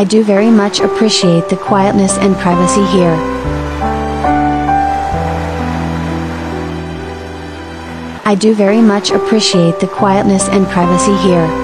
I do very much appreciate the quietness and privacy here. I do very much appreciate the quietness and privacy here.